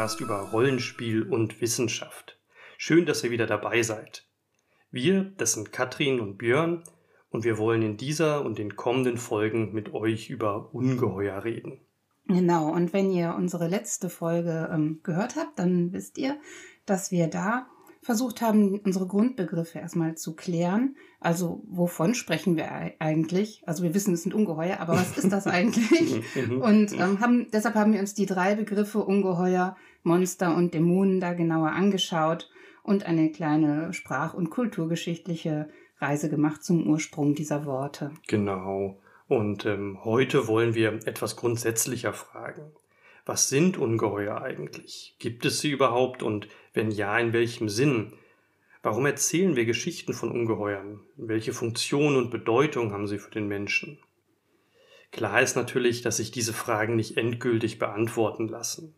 Podcast über Rollenspiel und Wissenschaft. Schön, dass ihr wieder dabei seid. Wir, das sind Katrin und Björn, und wir wollen in dieser und den kommenden Folgen mit euch über Ungeheuer reden. Genau, und wenn ihr unsere letzte Folge ähm, gehört habt, dann wisst ihr, dass wir da versucht haben, unsere Grundbegriffe erstmal zu klären. Also wovon sprechen wir eigentlich? Also wir wissen, es sind Ungeheuer, aber was ist das eigentlich? Mhm. und ähm, haben, deshalb haben wir uns die drei Begriffe Ungeheuer, Monster und Dämonen da genauer angeschaut und eine kleine sprach- und kulturgeschichtliche Reise gemacht zum Ursprung dieser Worte. Genau. Und ähm, heute wollen wir etwas grundsätzlicher fragen. Was sind Ungeheuer eigentlich? Gibt es sie überhaupt und wenn ja, in welchem Sinn? Warum erzählen wir Geschichten von Ungeheuern? Welche Funktion und Bedeutung haben sie für den Menschen? Klar ist natürlich, dass sich diese Fragen nicht endgültig beantworten lassen.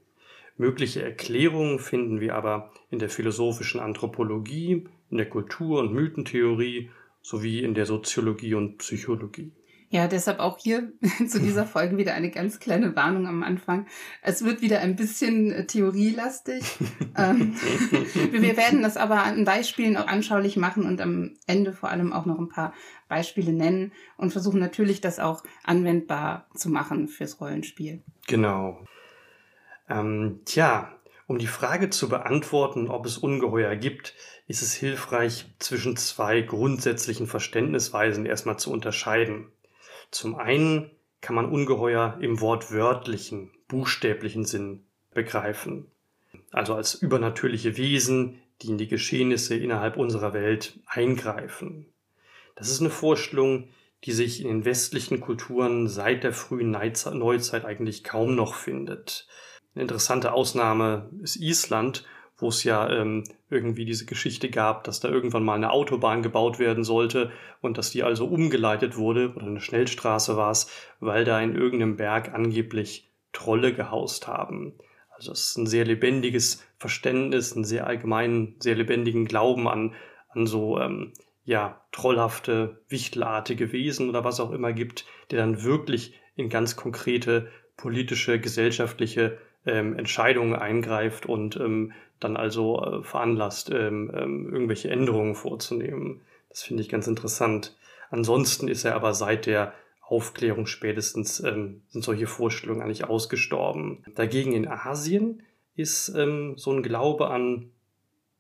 Mögliche Erklärungen finden wir aber in der philosophischen Anthropologie, in der Kultur- und Mythentheorie sowie in der Soziologie und Psychologie. Ja, deshalb auch hier zu dieser Folge wieder eine ganz kleine Warnung am Anfang. Es wird wieder ein bisschen äh, theorielastig. ähm, wir werden das aber an Beispielen auch anschaulich machen und am Ende vor allem auch noch ein paar Beispiele nennen und versuchen natürlich, das auch anwendbar zu machen fürs Rollenspiel. Genau. Ähm, tja, um die Frage zu beantworten, ob es Ungeheuer gibt, ist es hilfreich, zwischen zwei grundsätzlichen Verständnisweisen erstmal zu unterscheiden. Zum einen kann man Ungeheuer im wortwörtlichen, buchstäblichen Sinn begreifen, also als übernatürliche Wesen, die in die Geschehnisse innerhalb unserer Welt eingreifen. Das ist eine Vorstellung, die sich in den westlichen Kulturen seit der frühen Neuzeit eigentlich kaum noch findet. Eine interessante Ausnahme ist Island, wo es ja ähm, irgendwie diese Geschichte gab, dass da irgendwann mal eine Autobahn gebaut werden sollte und dass die also umgeleitet wurde, oder eine Schnellstraße war es, weil da in irgendeinem Berg angeblich Trolle gehaust haben. Also es ist ein sehr lebendiges Verständnis, einen sehr allgemeinen, sehr lebendigen Glauben an, an so ähm, ja, trollhafte, wichtelartige Wesen oder was auch immer gibt, der dann wirklich in ganz konkrete politische, gesellschaftliche ähm, Entscheidungen eingreift und ähm, dann also äh, veranlasst, ähm, ähm, irgendwelche Änderungen vorzunehmen. Das finde ich ganz interessant. Ansonsten ist er aber seit der Aufklärung spätestens ähm, sind solche Vorstellungen eigentlich ausgestorben. Dagegen in Asien ist ähm, so ein Glaube an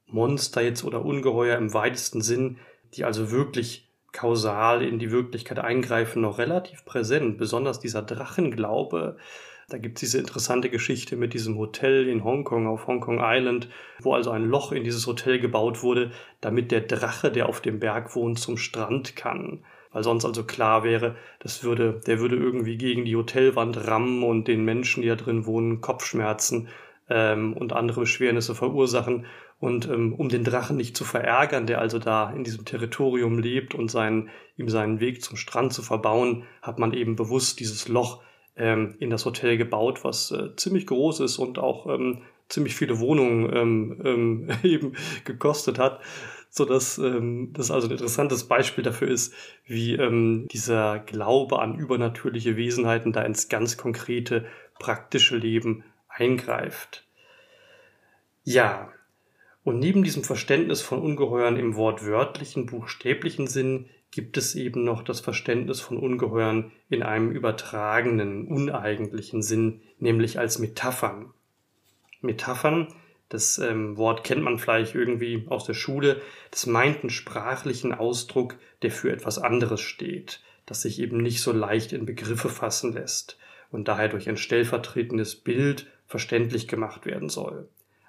Monster jetzt oder Ungeheuer im weitesten Sinn, die also wirklich kausal in die Wirklichkeit eingreifen, noch relativ präsent. Besonders dieser Drachenglaube da gibt es diese interessante Geschichte mit diesem Hotel in Hongkong auf Hongkong Island, wo also ein Loch in dieses Hotel gebaut wurde, damit der Drache, der auf dem Berg wohnt, zum Strand kann. Weil sonst also klar wäre, das würde, der würde irgendwie gegen die Hotelwand rammen und den Menschen, die da drin wohnen, Kopfschmerzen ähm, und andere Beschwernisse verursachen. Und ähm, um den Drachen nicht zu verärgern, der also da in diesem Territorium lebt und seinen, ihm seinen Weg zum Strand zu verbauen, hat man eben bewusst dieses Loch ähm, in das Hotel gebaut, was äh, ziemlich groß ist und auch ähm, ziemlich viele Wohnungen ähm, ähm, eben gekostet hat, so dass ähm, das also ein interessantes Beispiel dafür ist, wie ähm, dieser Glaube an übernatürliche Wesenheiten da ins ganz konkrete praktische Leben eingreift. Ja, und neben diesem Verständnis von Ungeheuern im wortwörtlichen, buchstäblichen Sinn gibt es eben noch das Verständnis von Ungeheuern in einem übertragenen, uneigentlichen Sinn, nämlich als Metaphern. Metaphern, das ähm, Wort kennt man vielleicht irgendwie aus der Schule, das meint einen sprachlichen Ausdruck, der für etwas anderes steht, das sich eben nicht so leicht in Begriffe fassen lässt und daher durch ein stellvertretendes Bild verständlich gemacht werden soll.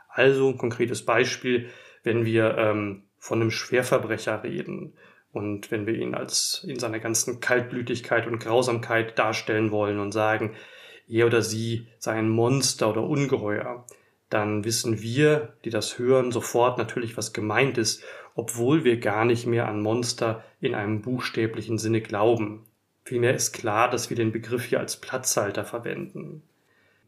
Also ein konkretes Beispiel, wenn wir ähm, von einem Schwerverbrecher reden und wenn wir ihn als in seiner ganzen Kaltblütigkeit und Grausamkeit darstellen wollen und sagen, er oder sie sei ein Monster oder Ungeheuer, dann wissen wir, die das hören, sofort natürlich, was gemeint ist, obwohl wir gar nicht mehr an Monster in einem buchstäblichen Sinne glauben. Vielmehr ist klar, dass wir den Begriff hier als Platzhalter verwenden.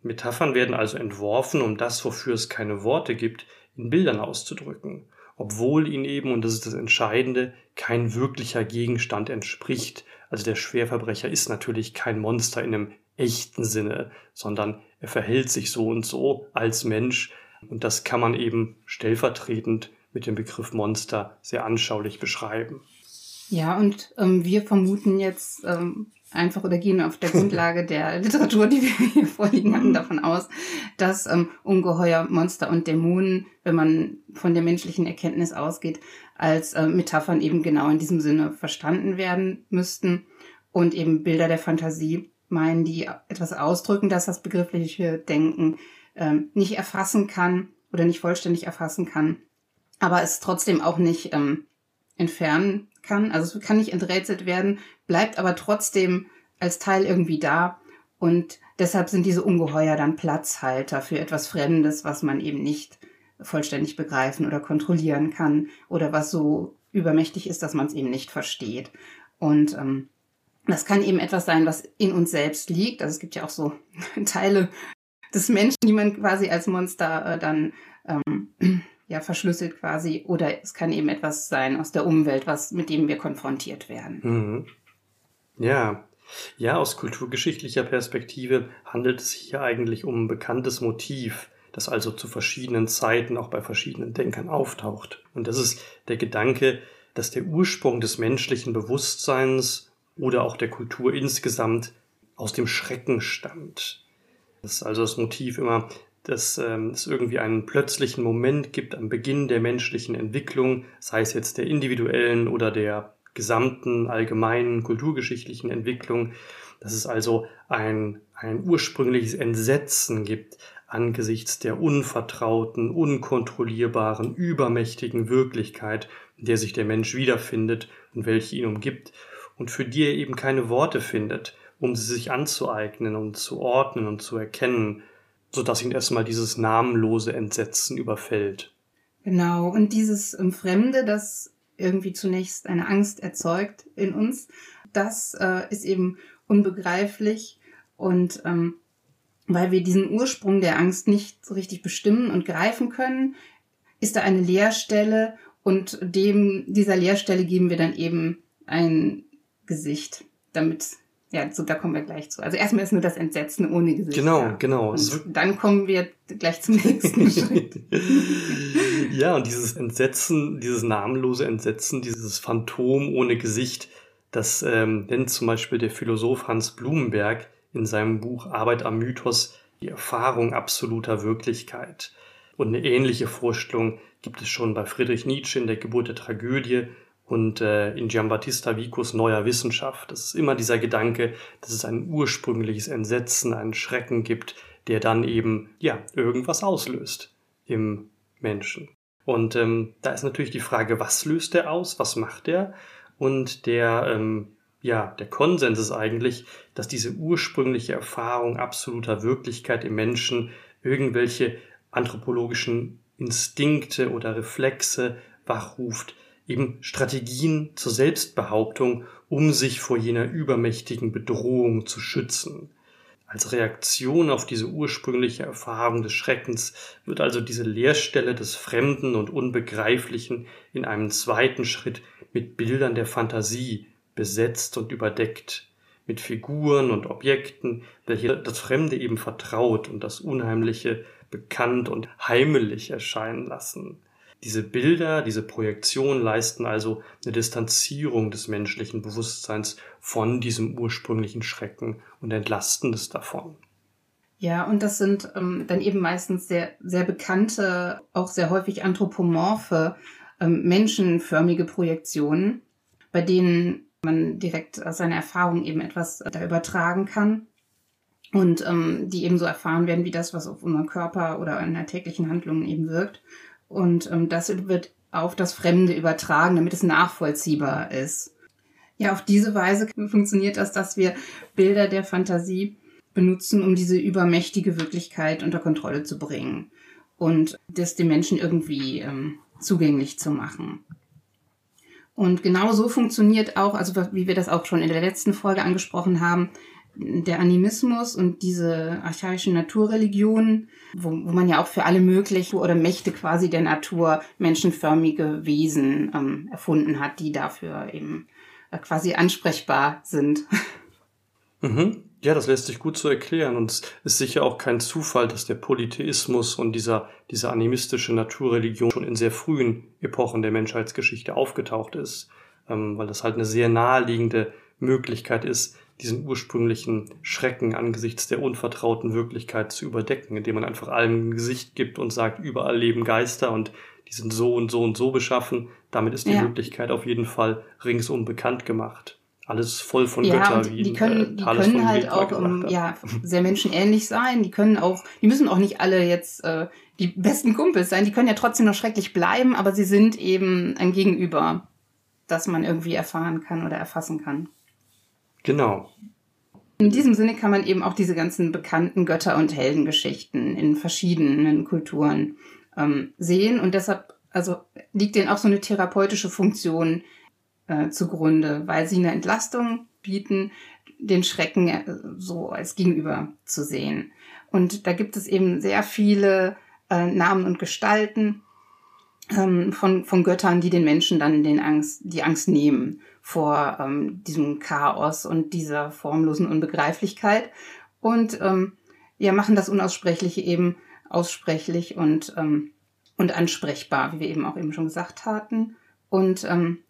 Metaphern werden also entworfen, um das, wofür es keine Worte gibt, in Bildern auszudrücken obwohl ihn eben, und das ist das Entscheidende, kein wirklicher Gegenstand entspricht. Also der Schwerverbrecher ist natürlich kein Monster in einem echten Sinne, sondern er verhält sich so und so als Mensch. Und das kann man eben stellvertretend mit dem Begriff Monster sehr anschaulich beschreiben. Ja, und ähm, wir vermuten jetzt ähm, einfach oder gehen auf der Grundlage der Literatur, die wir hier vorliegen haben, davon aus, dass ähm, Ungeheuer, Monster und Dämonen, wenn man von der menschlichen Erkenntnis ausgeht, als äh, Metaphern eben genau in diesem Sinne verstanden werden müssten und eben Bilder der Fantasie meinen, die etwas ausdrücken, dass das begriffliche Denken ähm, nicht erfassen kann oder nicht vollständig erfassen kann, aber es trotzdem auch nicht ähm, entfernen kann. Also es kann nicht enträtselt werden, bleibt aber trotzdem als Teil irgendwie da. Und deshalb sind diese Ungeheuer dann Platzhalter für etwas Fremdes, was man eben nicht vollständig begreifen oder kontrollieren kann oder was so übermächtig ist, dass man es eben nicht versteht. Und ähm, das kann eben etwas sein, was in uns selbst liegt. Also es gibt ja auch so Teile des Menschen, die man quasi als Monster äh, dann ähm, ja verschlüsselt quasi. Oder es kann eben etwas sein aus der Umwelt, was mit dem wir konfrontiert werden. Mhm. Ja. Ja, aus kulturgeschichtlicher Perspektive handelt es sich hier eigentlich um ein bekanntes Motiv, das also zu verschiedenen Zeiten auch bei verschiedenen Denkern auftaucht. Und das ist der Gedanke, dass der Ursprung des menschlichen Bewusstseins oder auch der Kultur insgesamt aus dem Schrecken stammt. Das ist also das Motiv immer, dass ähm, es irgendwie einen plötzlichen Moment gibt am Beginn der menschlichen Entwicklung, sei es jetzt der individuellen oder der gesamten allgemeinen kulturgeschichtlichen Entwicklung, dass es also ein, ein ursprüngliches Entsetzen gibt angesichts der unvertrauten, unkontrollierbaren, übermächtigen Wirklichkeit, in der sich der Mensch wiederfindet und welche ihn umgibt und für die er eben keine Worte findet, um sie sich anzueignen und zu ordnen und zu erkennen, so dass ihn erstmal dieses namenlose Entsetzen überfällt. Genau, und dieses Fremde, das irgendwie zunächst eine Angst erzeugt in uns, das äh, ist eben unbegreiflich und ähm, weil wir diesen Ursprung der Angst nicht so richtig bestimmen und greifen können, ist da eine Leerstelle und dem dieser Leerstelle geben wir dann eben ein Gesicht, damit ja, so, da kommen wir gleich zu. Also erstmal ist nur das Entsetzen ohne Gesicht. Genau, da. genau. Und dann kommen wir gleich zum nächsten Schritt. ja, und dieses Entsetzen, dieses namenlose Entsetzen, dieses Phantom ohne Gesicht, das ähm, nennt zum Beispiel der Philosoph Hans Blumenberg in seinem Buch Arbeit am Mythos die Erfahrung absoluter Wirklichkeit. Und eine ähnliche Vorstellung gibt es schon bei Friedrich Nietzsche in der Geburt der Tragödie und äh, in Giambattista Vicos neuer Wissenschaft. Das ist immer dieser Gedanke, dass es ein ursprüngliches Entsetzen, einen Schrecken gibt, der dann eben, ja, irgendwas auslöst im Menschen. Und ähm, da ist natürlich die Frage, was löst er aus, was macht er? Und der, ähm, ja, der Konsens ist eigentlich, dass diese ursprüngliche Erfahrung absoluter Wirklichkeit im Menschen irgendwelche anthropologischen Instinkte oder Reflexe wachruft, eben Strategien zur Selbstbehauptung, um sich vor jener übermächtigen Bedrohung zu schützen. Als Reaktion auf diese ursprüngliche Erfahrung des Schreckens wird also diese Leerstelle des Fremden und Unbegreiflichen in einem zweiten Schritt mit Bildern der Fantasie besetzt und überdeckt, mit Figuren und Objekten, welche das Fremde eben vertraut und das Unheimliche bekannt und heimelig erscheinen lassen. Diese Bilder, diese Projektion leisten also eine Distanzierung des menschlichen Bewusstseins von diesem ursprünglichen Schrecken und entlasten es davon. Ja, und das sind ähm, dann eben meistens sehr, sehr bekannte, auch sehr häufig anthropomorphe, ähm, menschenförmige Projektionen, bei denen man direkt aus seiner Erfahrung eben etwas da übertragen kann und ähm, die eben so erfahren werden wie das, was auf unseren Körper oder in der täglichen Handlungen eben wirkt. Und ähm, das wird auf das Fremde übertragen, damit es nachvollziehbar ist. Ja, auf diese Weise funktioniert das, dass wir Bilder der Fantasie benutzen, um diese übermächtige Wirklichkeit unter Kontrolle zu bringen und das den Menschen irgendwie ähm, zugänglich zu machen. Und genau so funktioniert auch, also wie wir das auch schon in der letzten Folge angesprochen haben, der Animismus und diese archaischen Naturreligionen, wo, wo man ja auch für alle möglichen oder Mächte quasi der Natur menschenförmige Wesen ähm, erfunden hat, die dafür eben äh, quasi ansprechbar sind. Mhm, Ja, das lässt sich gut so erklären und es ist sicher auch kein Zufall, dass der Polytheismus und dieser, diese animistische Naturreligion schon in sehr frühen Epochen der Menschheitsgeschichte aufgetaucht ist, ähm, weil das halt eine sehr naheliegende Möglichkeit ist, diesen ursprünglichen Schrecken angesichts der unvertrauten Wirklichkeit zu überdecken, indem man einfach allem ein Gesicht gibt und sagt, überall leben Geister und die sind so und so und so beschaffen. Damit ist die ja. Möglichkeit auf jeden Fall ringsum bekannt gemacht alles voll von ja, Götter wie die können, die können halt auch um, ja, sehr menschenähnlich sein. Die können auch, die müssen auch nicht alle jetzt äh, die besten Kumpels sein. Die können ja trotzdem noch schrecklich bleiben, aber sie sind eben ein Gegenüber, das man irgendwie erfahren kann oder erfassen kann. Genau. In diesem Sinne kann man eben auch diese ganzen bekannten Götter- und Heldengeschichten in verschiedenen Kulturen ähm, sehen und deshalb also liegt denen auch so eine therapeutische Funktion äh, zugrunde, weil sie eine Entlastung bieten, den Schrecken äh, so als Gegenüber zu sehen. Und da gibt es eben sehr viele äh, Namen und Gestalten ähm, von, von Göttern, die den Menschen dann den Angst, die Angst nehmen vor ähm, diesem Chaos und dieser formlosen Unbegreiflichkeit und ähm, ja, machen das Unaussprechliche eben aussprechlich und, ähm, und ansprechbar, wie wir eben auch eben schon gesagt hatten. Und ähm,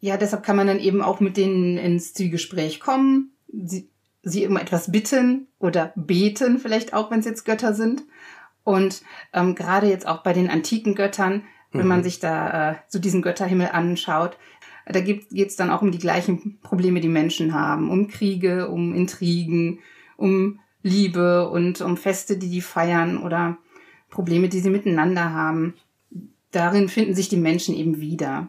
ja, deshalb kann man dann eben auch mit denen ins Zielgespräch kommen, sie, sie um etwas bitten oder beten, vielleicht auch, wenn es jetzt Götter sind. Und ähm, gerade jetzt auch bei den antiken Göttern, wenn mhm. man sich da äh, so diesen Götterhimmel anschaut, da geht es dann auch um die gleichen Probleme, die Menschen haben, um Kriege, um Intrigen, um Liebe und um Feste, die die feiern oder Probleme, die sie miteinander haben. Darin finden sich die Menschen eben wieder.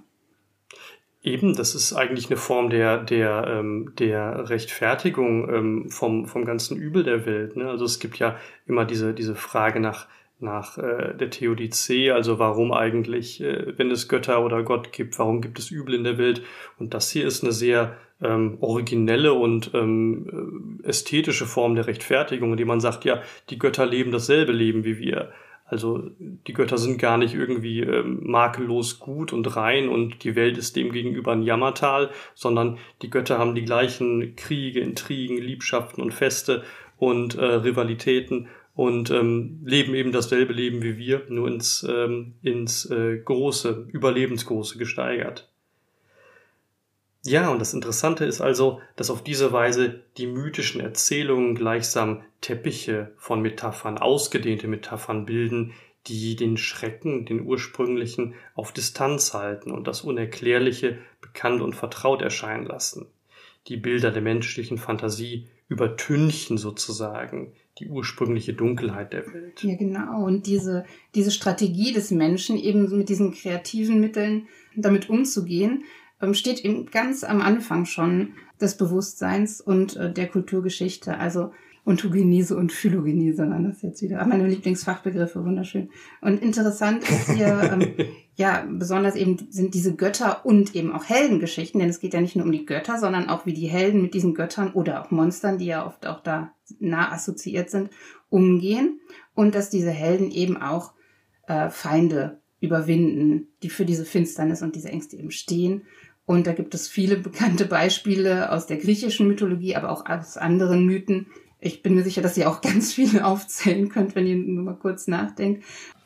Eben, das ist eigentlich eine Form der, der, ähm, der Rechtfertigung ähm, vom, vom ganzen Übel der Welt. Ne? Also es gibt ja immer diese, diese Frage nach, nach äh, der Theodizee, also warum eigentlich, äh, wenn es Götter oder Gott gibt, warum gibt es Übel in der Welt? Und das hier ist eine sehr ähm, originelle und ähm, äh, ästhetische Form der Rechtfertigung, indem man sagt, ja, die Götter leben dasselbe Leben wie wir. Also die Götter sind gar nicht irgendwie ähm, makellos gut und rein und die Welt ist dem gegenüber ein Jammertal, sondern die Götter haben die gleichen Kriege, Intrigen, Liebschaften und Feste und äh, Rivalitäten und ähm, leben eben dasselbe Leben wie wir, nur ins, ähm, ins äh, Große, Überlebensgroße gesteigert. Ja, und das Interessante ist also, dass auf diese Weise die mythischen Erzählungen gleichsam Teppiche von Metaphern, ausgedehnte Metaphern bilden, die den Schrecken, den ursprünglichen, auf Distanz halten und das Unerklärliche bekannt und vertraut erscheinen lassen. Die Bilder der menschlichen Fantasie übertünchen sozusagen die ursprüngliche Dunkelheit der Welt. Ja, genau. Und diese, diese Strategie des Menschen, eben mit diesen kreativen Mitteln damit umzugehen, ähm, steht eben ganz am Anfang schon des Bewusstseins und äh, der Kulturgeschichte. Also Ontogenese und Phylogenese waren das jetzt wieder. Meine Lieblingsfachbegriffe, wunderschön. Und interessant ist hier, ähm, ja, besonders eben sind diese Götter und eben auch Heldengeschichten, denn es geht ja nicht nur um die Götter, sondern auch wie die Helden mit diesen Göttern oder auch Monstern, die ja oft auch da nah assoziiert sind, umgehen. Und dass diese Helden eben auch äh, Feinde überwinden, die für diese Finsternis und diese Ängste eben stehen und da gibt es viele bekannte Beispiele aus der griechischen Mythologie, aber auch aus anderen Mythen. Ich bin mir sicher, dass ihr auch ganz viele aufzählen könnt, wenn ihr nur mal kurz nachdenkt.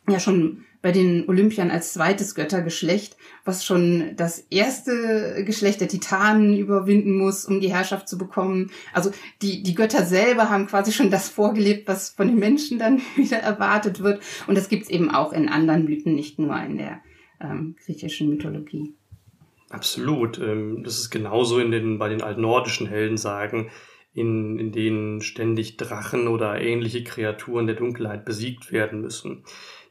Ja, schon bei den Olympiern als zweites Göttergeschlecht, was schon das erste Geschlecht der Titanen überwinden muss, um die Herrschaft zu bekommen. Also die, die Götter selber haben quasi schon das vorgelebt, was von den Menschen dann wieder erwartet wird. Und das gibt's eben auch in anderen Mythen, nicht nur in der ähm, griechischen Mythologie. Absolut. Ähm, das ist genauso in den, bei den altnordischen Heldensagen, in, in denen ständig Drachen oder ähnliche Kreaturen der Dunkelheit besiegt werden müssen.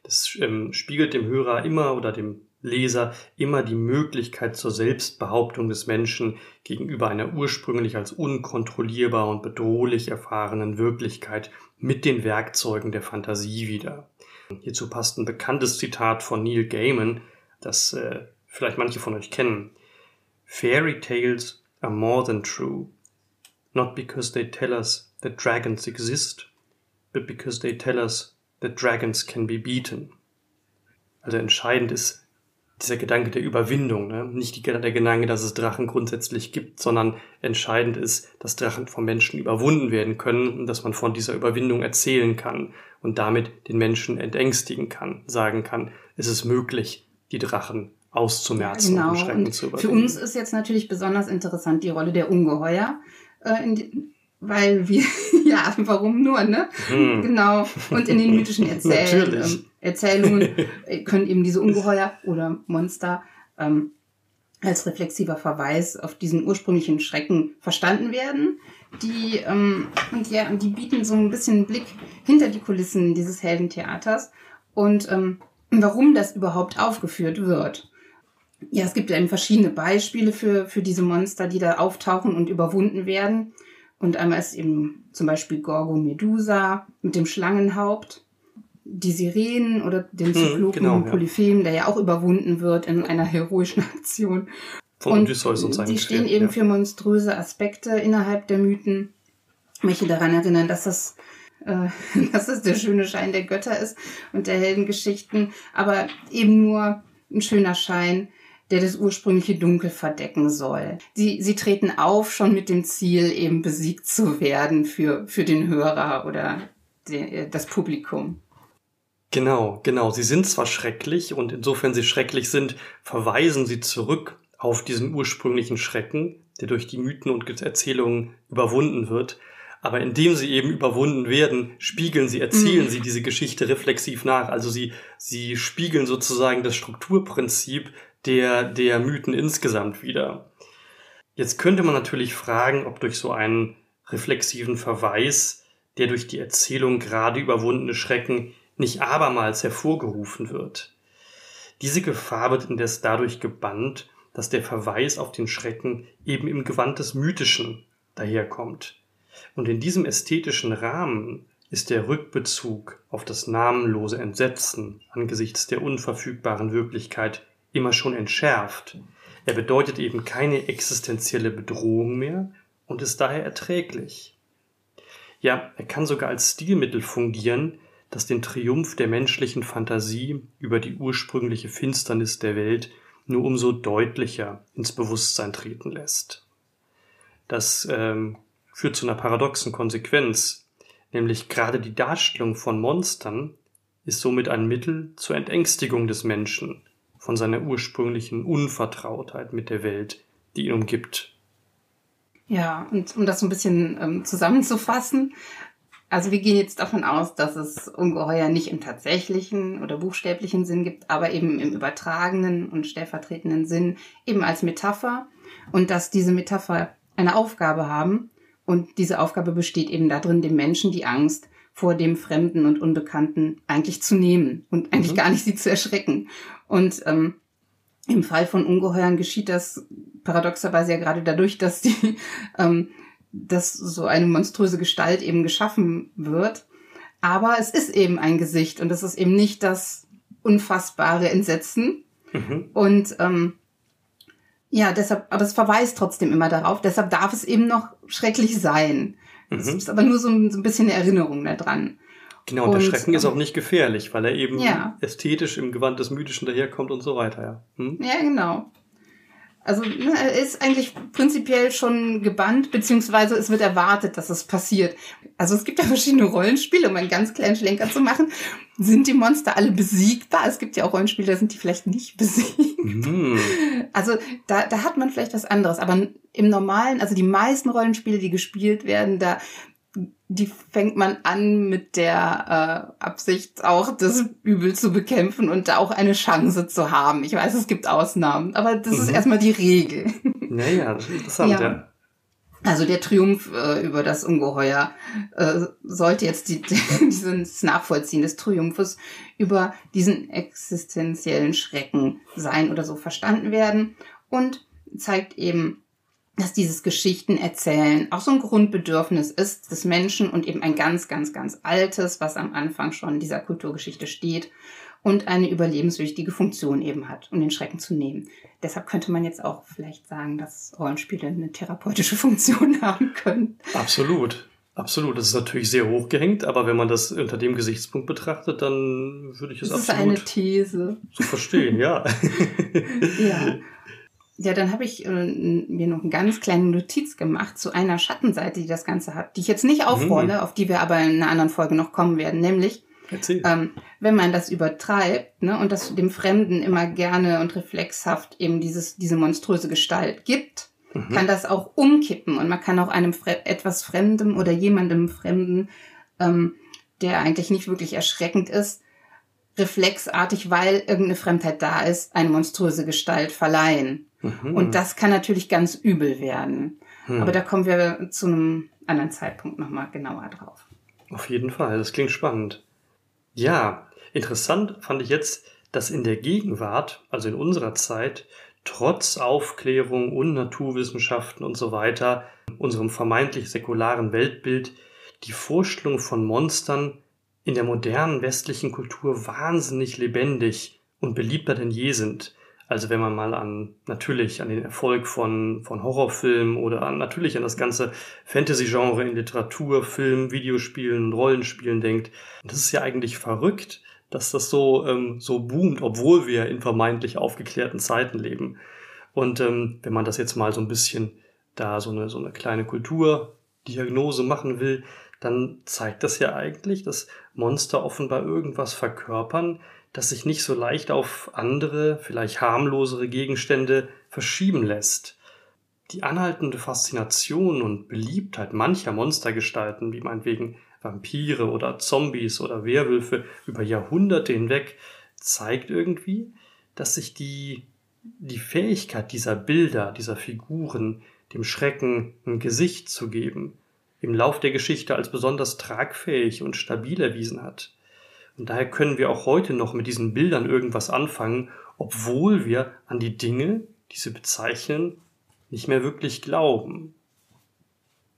Das ähm, spiegelt dem Hörer immer oder dem Leser immer die Möglichkeit zur Selbstbehauptung des Menschen gegenüber einer ursprünglich als unkontrollierbar und bedrohlich erfahrenen Wirklichkeit mit den Werkzeugen der Fantasie wieder. Hierzu passt ein bekanntes Zitat von Neil Gaiman, das äh, vielleicht manche von euch kennen. Fairy tales are more than true, not because they tell us that dragons exist, but because they tell us that dragons can be beaten. Also entscheidend ist dieser Gedanke der Überwindung, ne? nicht die, der Gedanke, dass es Drachen grundsätzlich gibt, sondern entscheidend ist, dass Drachen vom Menschen überwunden werden können und dass man von dieser Überwindung erzählen kann und damit den Menschen entängstigen kann, sagen kann, es ist möglich, die Drachen auszumerzen ja, genau. und Schrecken und zu überwinden. Für uns ist jetzt natürlich besonders interessant die Rolle der Ungeheuer, äh, die, weil wir, ja, warum nur, ne? Hm. Genau. Und in den mythischen Erzähl ähm, Erzählungen äh, können eben diese Ungeheuer oder Monster ähm, als reflexiver Verweis auf diesen ursprünglichen Schrecken verstanden werden. Die, ähm, und ja, die bieten so ein bisschen einen Blick hinter die Kulissen dieses Heldentheaters und ähm, warum das überhaupt aufgeführt wird. Ja, es gibt ja eben verschiedene Beispiele für, für diese Monster, die da auftauchen und überwunden werden. Und einmal ist eben zum Beispiel Gorgo Medusa mit dem Schlangenhaupt, die Sirenen oder den hm, Zyklopen genau, Polyphem, ja. der ja auch überwunden wird in einer heroischen Aktion. Von und Odysseus und seinen Die stehen eben ja. für monströse Aspekte innerhalb der Mythen, welche daran erinnern, dass das äh, dass es der schöne Schein der Götter ist und der Heldengeschichten, aber eben nur ein schöner Schein, der das ursprüngliche Dunkel verdecken soll. Sie, sie treten auf schon mit dem Ziel, eben besiegt zu werden für, für den Hörer oder de, das Publikum. Genau, genau. Sie sind zwar schrecklich und insofern sie schrecklich sind, verweisen sie zurück auf diesen ursprünglichen Schrecken, der durch die Mythen und Erzählungen überwunden wird. Aber indem sie eben überwunden werden, spiegeln sie, erzählen mhm. sie diese Geschichte reflexiv nach. Also sie, sie spiegeln sozusagen das Strukturprinzip der, der Mythen insgesamt wieder. Jetzt könnte man natürlich fragen, ob durch so einen reflexiven Verweis der durch die Erzählung gerade überwundene Schrecken nicht abermals hervorgerufen wird. Diese Gefahr wird indes dadurch gebannt, dass der Verweis auf den Schrecken eben im Gewand des Mythischen daherkommt. Und in diesem ästhetischen Rahmen ist der Rückbezug auf das namenlose Entsetzen angesichts der unverfügbaren Wirklichkeit immer schon entschärft. Er bedeutet eben keine existenzielle Bedrohung mehr und ist daher erträglich. Ja, er kann sogar als Stilmittel fungieren, das den Triumph der menschlichen Fantasie über die ursprüngliche Finsternis der Welt nur umso deutlicher ins Bewusstsein treten lässt. Das ähm, führt zu einer paradoxen Konsequenz, nämlich gerade die Darstellung von Monstern ist somit ein Mittel zur Entängstigung des Menschen, von seiner ursprünglichen Unvertrautheit mit der Welt, die ihn umgibt. Ja, und um das so ein bisschen ähm, zusammenzufassen, also wir gehen jetzt davon aus, dass es Ungeheuer nicht im tatsächlichen oder buchstäblichen Sinn gibt, aber eben im übertragenen und stellvertretenden Sinn eben als Metapher und dass diese Metapher eine Aufgabe haben und diese Aufgabe besteht eben darin, dem Menschen die Angst vor dem Fremden und Unbekannten eigentlich zu nehmen und eigentlich mhm. gar nicht sie zu erschrecken. Und ähm, im Fall von Ungeheuern geschieht das paradoxerweise ja gerade dadurch, dass die, ähm, dass so eine monströse Gestalt eben geschaffen wird. Aber es ist eben ein Gesicht und es ist eben nicht das unfassbare Entsetzen. Mhm. Und ähm, ja, deshalb, aber es verweist trotzdem immer darauf. Deshalb darf es eben noch schrecklich sein. Es mhm. ist aber nur so ein, so ein bisschen eine Erinnerung daran. Genau, und, und der Schrecken ist auch nicht gefährlich, weil er eben ja. ästhetisch im Gewand des Mythischen daherkommt und so weiter, ja. Hm? Ja, genau. Also ne, er ist eigentlich prinzipiell schon gebannt, beziehungsweise es wird erwartet, dass es passiert. Also es gibt ja verschiedene Rollenspiele, um einen ganz kleinen Schlenker zu machen. Sind die Monster alle besiegbar? Es gibt ja auch Rollenspiele, da sind die vielleicht nicht besiegt. Mhm. Also da, da hat man vielleicht was anderes. Aber im normalen, also die meisten Rollenspiele, die gespielt werden, da die fängt man an mit der äh, Absicht, auch das Übel zu bekämpfen und da auch eine Chance zu haben. Ich weiß, es gibt Ausnahmen, aber das mhm. ist erstmal die Regel. Naja, das ist interessant, ja. ja. Also der Triumph äh, über das Ungeheuer äh, sollte jetzt die, dieses Nachvollziehen des Triumphes über diesen existenziellen Schrecken sein oder so verstanden werden und zeigt eben dass dieses Geschichtenerzählen auch so ein Grundbedürfnis ist des Menschen und eben ein ganz, ganz, ganz altes, was am Anfang schon dieser Kulturgeschichte steht und eine überlebenswichtige Funktion eben hat, um den Schrecken zu nehmen. Deshalb könnte man jetzt auch vielleicht sagen, dass Rollenspiele eine therapeutische Funktion haben können. Absolut. Absolut, das ist natürlich sehr hochgehängt, aber wenn man das unter dem Gesichtspunkt betrachtet, dann würde ich es Das ist absolut eine These. so verstehen, ja. Ja. Ja, dann habe ich äh, mir noch eine ganz kleine Notiz gemacht zu einer Schattenseite, die das Ganze hat, die ich jetzt nicht aufrolle, auf die wir aber in einer anderen Folge noch kommen werden, nämlich ähm, wenn man das übertreibt ne, und das dem Fremden immer gerne und reflexhaft eben dieses, diese monströse Gestalt gibt, Mhm. kann das auch umkippen und man kann auch einem Fre etwas Fremdem oder jemandem Fremden, ähm, der eigentlich nicht wirklich erschreckend ist, reflexartig, weil irgendeine Fremdheit da ist, eine monströse Gestalt verleihen. Mhm. Und das kann natürlich ganz übel werden. Hm. Aber da kommen wir zu einem anderen Zeitpunkt nochmal genauer drauf. Auf jeden Fall, das klingt spannend. Ja, interessant fand ich jetzt, dass in der Gegenwart, also in unserer Zeit, trotz Aufklärung und Naturwissenschaften und so weiter, unserem vermeintlich säkularen Weltbild, die Vorstellung von Monstern in der modernen westlichen Kultur wahnsinnig lebendig und beliebter denn je sind. Also wenn man mal an, natürlich an den Erfolg von, von Horrorfilmen oder an, natürlich an das ganze Fantasy-Genre in Literatur, Film, Videospielen Rollenspielen denkt. Das ist ja eigentlich verrückt, dass das so, ähm, so boomt, obwohl wir in vermeintlich aufgeklärten Zeiten leben. Und ähm, wenn man das jetzt mal so ein bisschen da so eine, so eine kleine Kulturdiagnose machen will, dann zeigt das ja eigentlich, dass Monster offenbar irgendwas verkörpern, das sich nicht so leicht auf andere, vielleicht harmlosere Gegenstände verschieben lässt. Die anhaltende Faszination und Beliebtheit mancher Monstergestalten, wie meinetwegen Vampire oder Zombies oder Werwölfe über Jahrhunderte hinweg, zeigt irgendwie, dass sich die, die Fähigkeit dieser Bilder, dieser Figuren, dem Schrecken ein Gesicht zu geben, im Lauf der Geschichte als besonders tragfähig und stabil erwiesen hat. Und daher können wir auch heute noch mit diesen Bildern irgendwas anfangen, obwohl wir an die Dinge, die sie bezeichnen, nicht mehr wirklich glauben.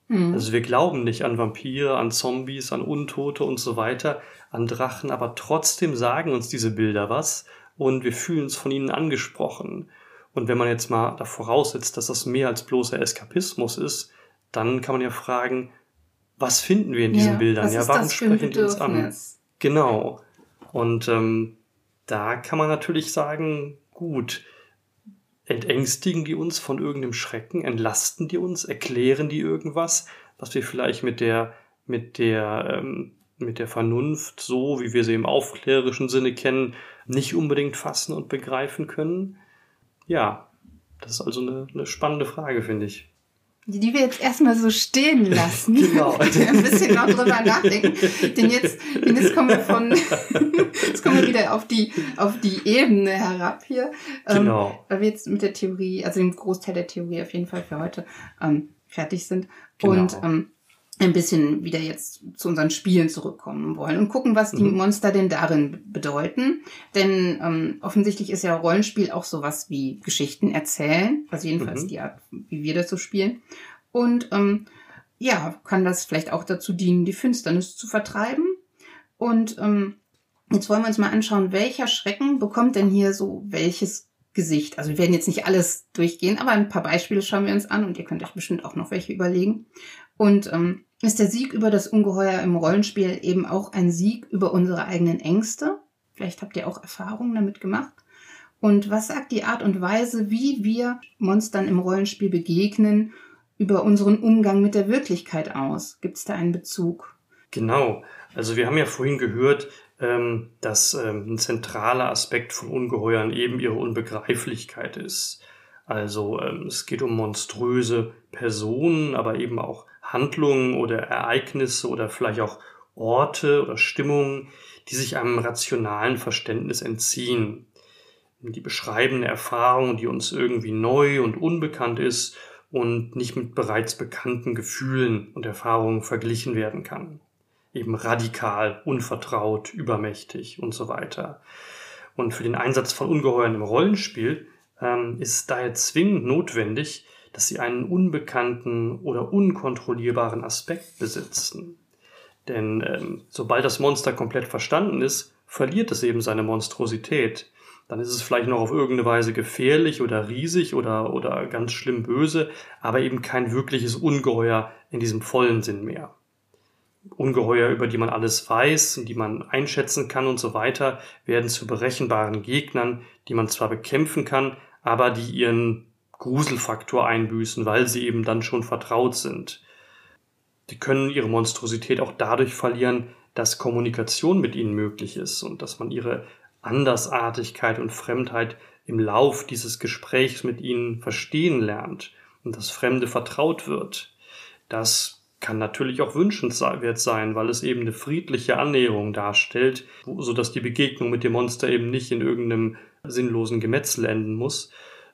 Hm. Also wir glauben nicht an Vampire, an Zombies, an Untote und so weiter, an Drachen, aber trotzdem sagen uns diese Bilder was und wir fühlen uns von ihnen angesprochen. Und wenn man jetzt mal da voraussetzt, dass das mehr als bloßer Eskapismus ist, dann kann man ja fragen, was finden wir in diesen Ja, Bildern? ja, warum sprechen die uns an? Genau. Und ähm, da kann man natürlich sagen, gut, entängstigen die uns von irgendeinem Schrecken, entlasten die uns, erklären die irgendwas, was wir vielleicht mit der, mit der, ähm, mit der Vernunft, so wie wir sie im aufklärerischen Sinne kennen, nicht unbedingt fassen und begreifen können? Ja, das ist also eine, eine spannende Frage, finde ich. Die, wir jetzt erstmal so stehen lassen. Genau. Ein bisschen noch drüber nachdenken. Denn jetzt, denn jetzt kommen wir von, jetzt kommen wir wieder auf die, auf die Ebene herab hier. Ähm, Genau. weil wir jetzt mit der Theorie, also dem Großteil der Theorie auf jeden Fall für heute ähm, fertig sind. Genau. Und ähm, ein bisschen wieder jetzt zu unseren Spielen zurückkommen wollen und gucken, was die Mhm. Monster denn darin bedeuten. Denn ähm, offensichtlich ist ja Rollenspiel auch sowas wie Geschichten erzählen, also jedenfalls Mhm. die Art, wie wir das so spielen. Und ähm, ja, kann das vielleicht auch dazu dienen, die Finsternis zu vertreiben. Und ähm, jetzt wollen wir uns mal anschauen, welcher Schrecken bekommt denn hier so welches Gesicht. Also wir werden jetzt nicht alles durchgehen, aber ein paar Beispiele schauen wir uns an und ihr könnt euch bestimmt auch noch welche überlegen. Und ähm, ist der Sieg über das Ungeheuer im Rollenspiel eben auch ein Sieg über unsere eigenen Ängste? Vielleicht habt ihr auch Erfahrungen damit gemacht. Und was sagt die Art und Weise, wie wir Monstern im Rollenspiel begegnen, über unseren Umgang mit der Wirklichkeit aus? Gibt es da einen Bezug? Genau. Also wir haben ja vorhin gehört, ähm, dass ähm, ein zentraler Aspekt von Ungeheuern eben ihre Unbegreiflichkeit ist. Also ähm, es geht um monströse Personen, aber eben auch Handlungen oder Ereignisse oder vielleicht auch Orte oder Stimmungen, die sich einem rationalen Verständnis entziehen. Die beschreiben eine Erfahrung, die uns irgendwie neu und unbekannt ist und nicht mit bereits bekannten Gefühlen und Erfahrungen verglichen werden kann eben radikal, unvertraut, übermächtig und so weiter. Und für den Einsatz von Ungeheuern im Rollenspiel ähm, ist daher zwingend notwendig, dass sie einen unbekannten oder unkontrollierbaren Aspekt besitzen. Denn ähm, sobald das Monster komplett verstanden ist, verliert es eben seine Monstrosität. Dann ist es vielleicht noch auf irgendeine Weise gefährlich oder riesig oder, oder ganz schlimm böse, aber eben kein wirkliches Ungeheuer in diesem vollen Sinn mehr. Ungeheuer, über die man alles weiß, die man einschätzen kann und so weiter, werden zu berechenbaren Gegnern, die man zwar bekämpfen kann, aber die ihren Gruselfaktor einbüßen, weil sie eben dann schon vertraut sind. Die können ihre Monstrosität auch dadurch verlieren, dass Kommunikation mit ihnen möglich ist und dass man ihre Andersartigkeit und Fremdheit im Lauf dieses Gesprächs mit ihnen verstehen lernt und das Fremde vertraut wird. Das kann natürlich auch wünschenswert sein, weil es eben eine friedliche Annäherung darstellt, so dass die Begegnung mit dem Monster eben nicht in irgendeinem sinnlosen Gemetzel enden muss,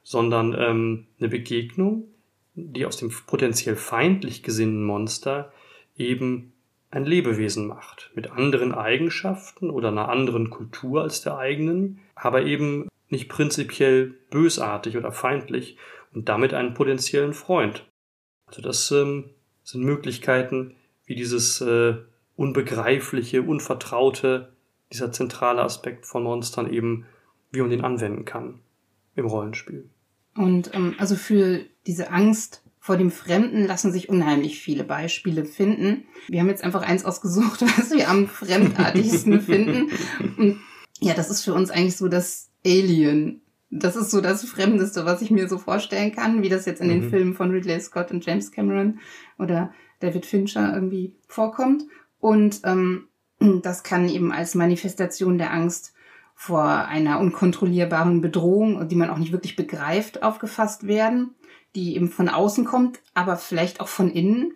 sondern ähm, eine Begegnung, die aus dem potenziell feindlich gesinnten Monster eben ein Lebewesen macht, mit anderen Eigenschaften oder einer anderen Kultur als der eigenen, aber eben nicht prinzipiell bösartig oder feindlich und damit einen potenziellen Freund. Also das ähm, sind Möglichkeiten, wie dieses äh, unbegreifliche, unvertraute, dieser zentrale Aspekt von Monstern eben, wie man den anwenden kann im Rollenspiel. Und ähm, also für diese Angst vor dem Fremden lassen sich unheimlich viele Beispiele finden. Wir haben jetzt einfach eins ausgesucht, was wir am fremdartigsten finden. Und ja, das ist für uns eigentlich so das Alien. Das ist so das Fremdeste, was ich mir so vorstellen kann, wie das jetzt in mhm. den Filmen von Ridley Scott und James Cameron oder David Fincher irgendwie vorkommt. Und ähm, das kann eben als Manifestation der Angst vor einer unkontrollierbaren Bedrohung, die man auch nicht wirklich begreift, aufgefasst werden die eben von außen kommt, aber vielleicht auch von innen.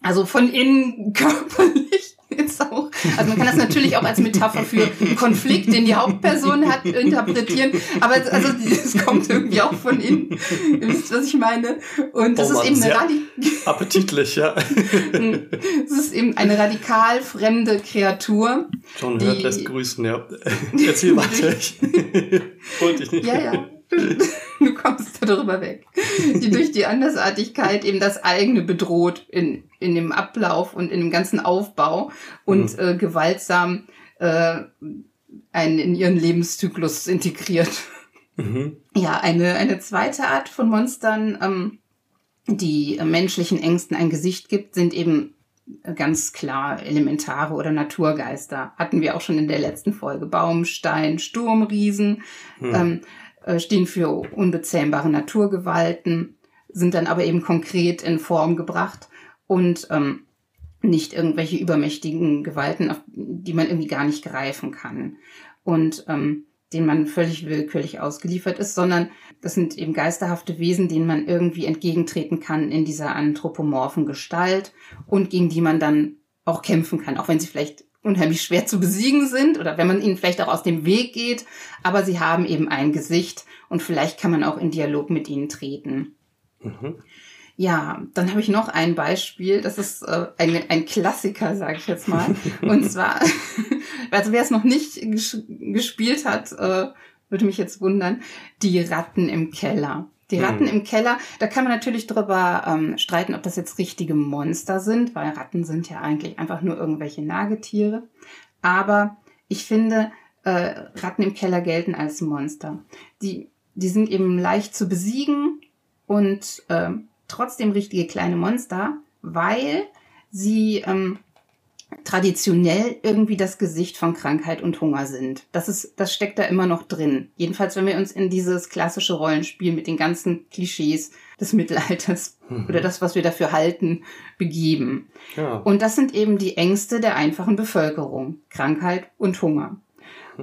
Also von innen körperlich jetzt auch. Also man kann das natürlich auch als Metapher für einen Konflikt, den die Hauptperson hat, interpretieren. Aber also es kommt irgendwie auch von innen. Ihr wisst, was ich meine? Und das oh Mann, ist eben eine radikal appetitlich, ja. Es ist eben eine radikal fremde Kreatur. John Hurt lässt grüßen, ja. Erzähl weiter. Wollte ich nicht. Ja, ja. du kommst darüber weg. Die durch die Andersartigkeit eben das eigene bedroht in, in dem Ablauf und in dem ganzen Aufbau und mhm. äh, gewaltsam äh, einen in ihren Lebenszyklus integriert. Mhm. Ja, eine, eine zweite Art von Monstern, ähm, die menschlichen Ängsten ein Gesicht gibt, sind eben ganz klar Elementare oder Naturgeister. Hatten wir auch schon in der letzten Folge. Baumstein, Sturmriesen. Mhm. Ähm, äh, stehen für unbezähmbare Naturgewalten, sind dann aber eben konkret in Form gebracht und ähm, nicht irgendwelche übermächtigen Gewalten, auf die man irgendwie gar nicht greifen kann und ähm, denen man völlig willkürlich ausgeliefert ist, sondern das sind eben geisterhafte Wesen, denen man irgendwie entgegentreten kann in dieser anthropomorphen Gestalt und gegen die man dann auch kämpfen kann, auch wenn sie vielleicht unheimlich schwer zu besiegen sind oder wenn man ihnen vielleicht auch aus dem Weg geht, aber sie haben eben ein Gesicht und vielleicht kann man auch in Dialog mit ihnen treten. Mhm. Ja, dann habe ich noch ein Beispiel, das ist äh, ein, ein Klassiker, sage ich jetzt mal. und zwar, also wer es noch nicht ges gespielt hat, äh, würde mich jetzt wundern, die Ratten im Keller. Die Ratten hm. im Keller, da kann man natürlich drüber ähm, streiten, ob das jetzt richtige Monster sind, weil Ratten sind ja eigentlich einfach nur irgendwelche Nagetiere. Aber ich finde, äh, Ratten im Keller gelten als Monster. Die, die sind eben leicht zu besiegen und äh, trotzdem richtige kleine Monster, weil sie ähm, traditionell irgendwie das Gesicht von Krankheit und Hunger sind. Das ist, das steckt da immer noch drin. Jedenfalls, wenn wir uns in dieses klassische Rollenspiel mit den ganzen Klischees des Mittelalters mhm. oder das, was wir dafür halten, begeben. Ja. Und das sind eben die Ängste der einfachen Bevölkerung. Krankheit und Hunger.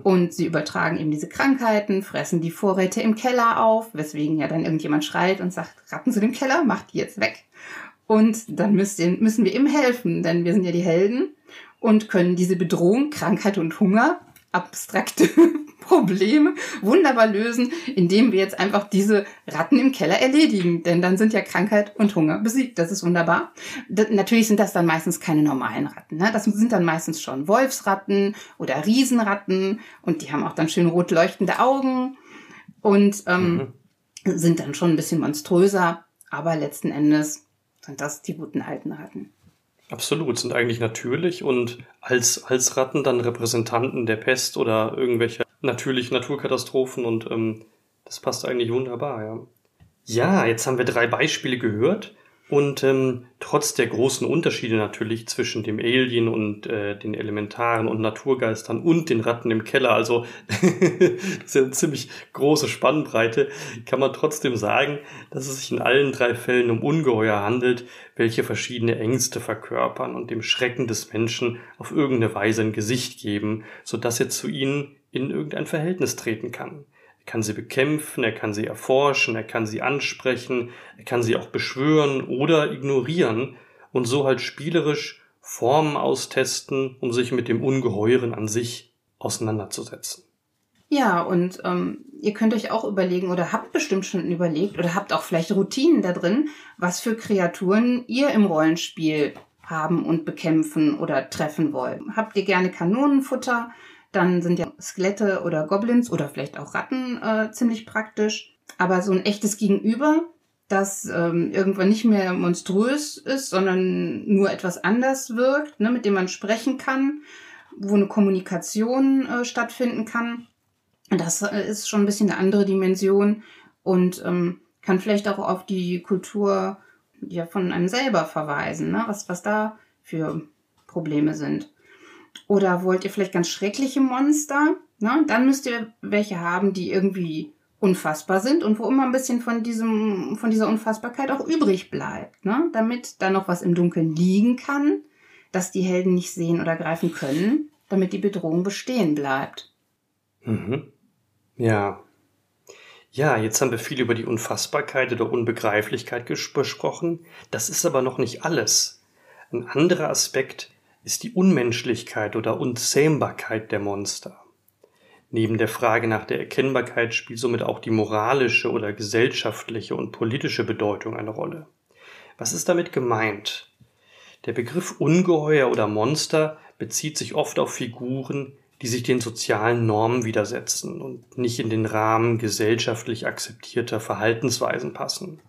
Und sie übertragen eben diese Krankheiten, fressen die Vorräte im Keller auf, weswegen ja dann irgendjemand schreit und sagt, Ratten sind im Keller, macht die jetzt weg. Und dann müssen, müssen wir ihm helfen, denn wir sind ja die Helden und können diese Bedrohung, Krankheit und Hunger, abstrakte Probleme wunderbar lösen, indem wir jetzt einfach diese Ratten im Keller erledigen. Denn dann sind ja Krankheit und Hunger besiegt. Das ist wunderbar. Das, natürlich sind das dann meistens keine normalen Ratten. Ne? Das sind dann meistens schon Wolfsratten oder Riesenratten und die haben auch dann schön rot leuchtende Augen und ähm, mhm. sind dann schon ein bisschen monströser. Aber letzten Endes sind das die guten alten Ratten. Absolut, sind eigentlich natürlich und als, als Ratten dann Repräsentanten der Pest oder irgendwelche natürlichen Naturkatastrophen und ähm, das passt eigentlich wunderbar, ja. Ja, jetzt haben wir drei Beispiele gehört Und ähm, trotz der großen Unterschiede natürlich zwischen dem Alien und äh, den Elementaren und Naturgeistern und den Ratten im Keller, also das ist ja eine ziemlich große Spannbreite, kann man trotzdem sagen, dass es sich in allen drei Fällen um Ungeheuer handelt, welche verschiedene Ängste verkörpern und dem Schrecken des Menschen auf irgendeine Weise ein Gesicht geben, so dass er zu ihnen in irgendein Verhältnis treten kann kann sie bekämpfen, er kann sie erforschen, er kann sie ansprechen, er kann sie auch beschwören oder ignorieren und so halt spielerisch Formen austesten, um sich mit dem Ungeheuren an sich auseinanderzusetzen. Ja, und ähm, ihr könnt euch auch überlegen oder habt bestimmt schon überlegt oder habt auch vielleicht Routinen da drin, was für Kreaturen ihr im Rollenspiel haben und bekämpfen oder treffen wollt. Habt ihr gerne Kanonenfutter? Dann sind ja Skelette oder Goblins oder vielleicht auch Ratten äh, ziemlich praktisch. Aber so ein echtes Gegenüber, das ähm, irgendwann nicht mehr monströs ist, sondern nur etwas anders wirkt, ne, mit dem man sprechen kann, wo eine Kommunikation äh, stattfinden kann. Das äh, ist schon ein bisschen eine andere Dimension und ähm, kann vielleicht auch auf die Kultur ja von einem selber verweisen, ne? was, was da für Probleme sind. Oder wollt ihr vielleicht ganz schreckliche Monster? Ne? Dann müsst ihr welche haben, die irgendwie unfassbar sind und wo immer ein bisschen von diesem, von dieser Unfassbarkeit auch übrig bleibt, ne? Damit da noch was im Dunkeln liegen kann, dass die Helden nicht sehen oder greifen können, damit die Bedrohung bestehen bleibt. Mhm. Ja. Ja, jetzt haben wir viel über die Unfassbarkeit oder Unbegreiflichkeit gesprochen. Das ist aber noch nicht alles. Ein anderer Aspekt ist die Unmenschlichkeit oder Unzähmbarkeit der Monster. Neben der Frage nach der Erkennbarkeit spielt somit auch die moralische oder gesellschaftliche und politische Bedeutung eine Rolle. Was ist damit gemeint? Der Begriff Ungeheuer oder Monster bezieht sich oft auf Figuren, die sich den sozialen Normen widersetzen und nicht in den Rahmen gesellschaftlich akzeptierter Verhaltensweisen passen.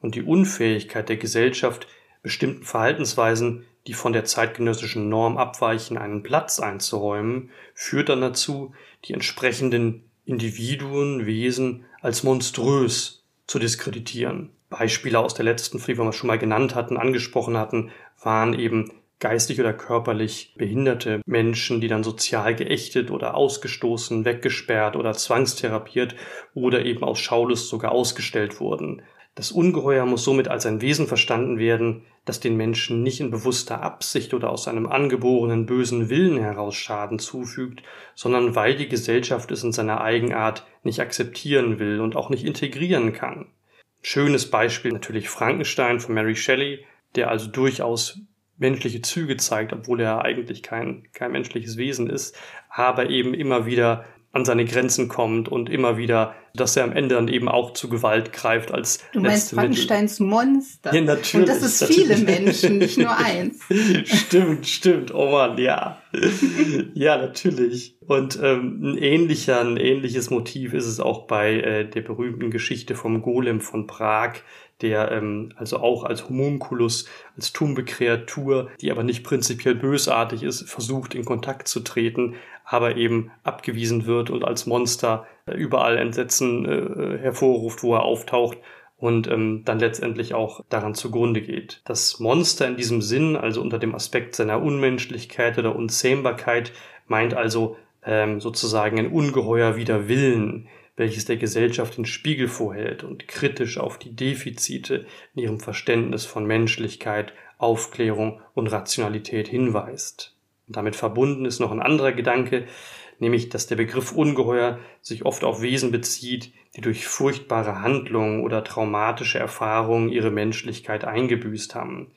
Und die Unfähigkeit der Gesellschaft, bestimmten Verhaltensweisen die von der zeitgenössischen Norm abweichen, einen Platz einzuräumen, führt dann dazu, die entsprechenden Individuen, Wesen als monströs zu diskreditieren. Beispiele aus der letzten Folge, die wir schon mal genannt hatten, angesprochen hatten, waren eben geistig oder körperlich behinderte Menschen, die dann sozial geächtet oder ausgestoßen, weggesperrt oder zwangstherapiert oder eben aus Schaulust sogar ausgestellt wurden. Das Ungeheuer muss somit als ein Wesen verstanden werden, das den Menschen nicht in bewusster Absicht oder aus einem angeborenen bösen Willen heraus Schaden zufügt, sondern weil die Gesellschaft es in seiner Eigenart nicht akzeptieren will und auch nicht integrieren kann. Schönes Beispiel natürlich Frankenstein von Mary Shelley, der also durchaus menschliche Züge zeigt, obwohl er eigentlich kein, kein menschliches Wesen ist, aber eben immer wieder an seine Grenzen kommt und immer wieder, dass er am Ende dann eben auch zu Gewalt greift als Du meinst Frankensteins Monster. Ja, natürlich. Und das ist viele Menschen, nicht nur eins. stimmt, stimmt. Oh man, ja. ja, natürlich. Und ähm, ein ähnlicher, ein ähnliches Motiv ist es auch bei äh, der berühmten Geschichte vom Golem von Prag, der ähm, also auch als Homunculus, als tumbe Kreatur, die aber nicht prinzipiell bösartig ist, versucht in Kontakt zu treten, aber eben abgewiesen wird und als Monster äh, überall Entsetzen äh, hervorruft, wo er auftaucht und ähm, dann letztendlich auch daran zugrunde geht. Das Monster in diesem Sinn, also unter dem Aspekt seiner Unmenschlichkeit oder Unzähmbarkeit, meint also ähm, sozusagen ein Ungeheuer wider Willen, welches der Gesellschaft den Spiegel vorhält und kritisch auf die Defizite in ihrem Verständnis von Menschlichkeit, Aufklärung und Rationalität hinweist. Und damit verbunden ist noch ein anderer Gedanke, nämlich dass der Begriff Ungeheuer sich oft auf Wesen bezieht, die durch furchtbare Handlungen oder traumatische Erfahrungen ihre Menschlichkeit eingebüßt haben.